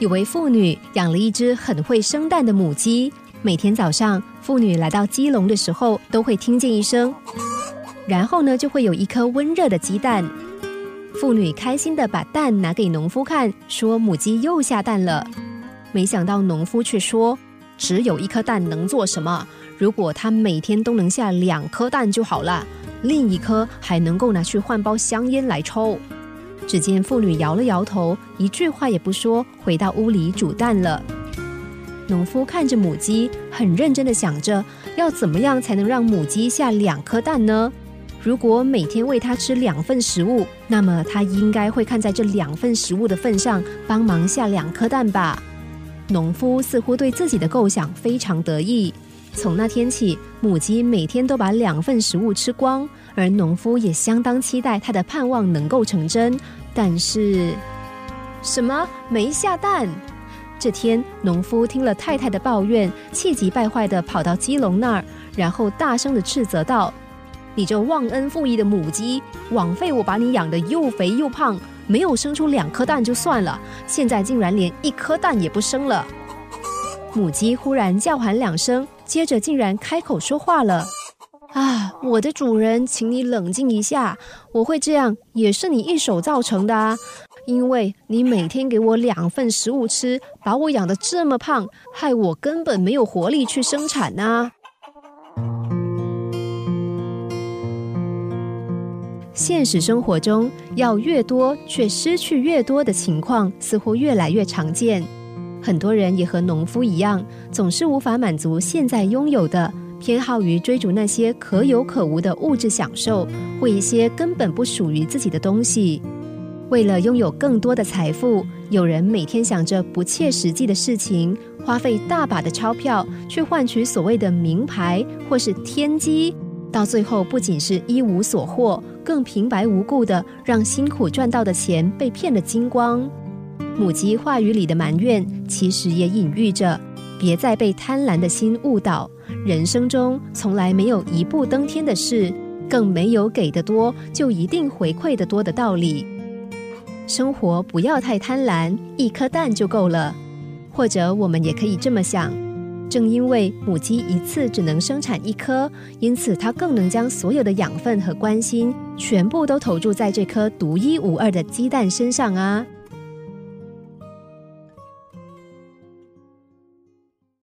有位妇女养了一只很会生蛋的母鸡，每天早上妇女来到鸡笼的时候，都会听见一声，然后呢，就会有一颗温热的鸡蛋。妇女开心的把蛋拿给农夫看，说母鸡又下蛋了。没想到农夫却说，只有一颗蛋能做什么？如果它每天都能下两颗蛋就好了，另一颗还能够拿去换包香烟来抽。只见妇女摇了摇头，一句话也不说，回到屋里煮蛋了。农夫看着母鸡，很认真的想着，要怎么样才能让母鸡下两颗蛋呢？如果每天喂它吃两份食物，那么它应该会看在这两份食物的份上，帮忙下两颗蛋吧。农夫似乎对自己的构想非常得意。从那天起，母鸡每天都把两份食物吃光，而农夫也相当期待他的盼望能够成真。但是，什么没下蛋？这天，农夫听了太太的抱怨，气急败坏的跑到鸡笼那儿，然后大声的斥责道：“你这忘恩负义的母鸡，枉费我把你养的又肥又胖，没有生出两颗蛋就算了，现在竟然连一颗蛋也不生了！”母鸡忽然叫喊两声，接着竟然开口说话了。啊，我的主人，请你冷静一下。我会这样，也是你一手造成的啊！因为你每天给我两份食物吃，把我养得这么胖，害我根本没有活力去生产呐。现实生活中，要越多却失去越多的情况，似乎越来越常见。很多人也和农夫一样，总是无法满足现在拥有的。偏好于追逐那些可有可无的物质享受，或一些根本不属于自己的东西。为了拥有更多的财富，有人每天想着不切实际的事情，花费大把的钞票去换取所谓的名牌或是天机，到最后不仅是一无所获，更平白无故的让辛苦赚到的钱被骗得精光。母鸡话语里的埋怨，其实也隐喻着。别再被贪婪的心误导，人生中从来没有一步登天的事，更没有给的多就一定回馈的多的道理。生活不要太贪婪，一颗蛋就够了。或者我们也可以这么想：正因为母鸡一次只能生产一颗，因此它更能将所有的养分和关心全部都投注在这颗独一无二的鸡蛋身上啊。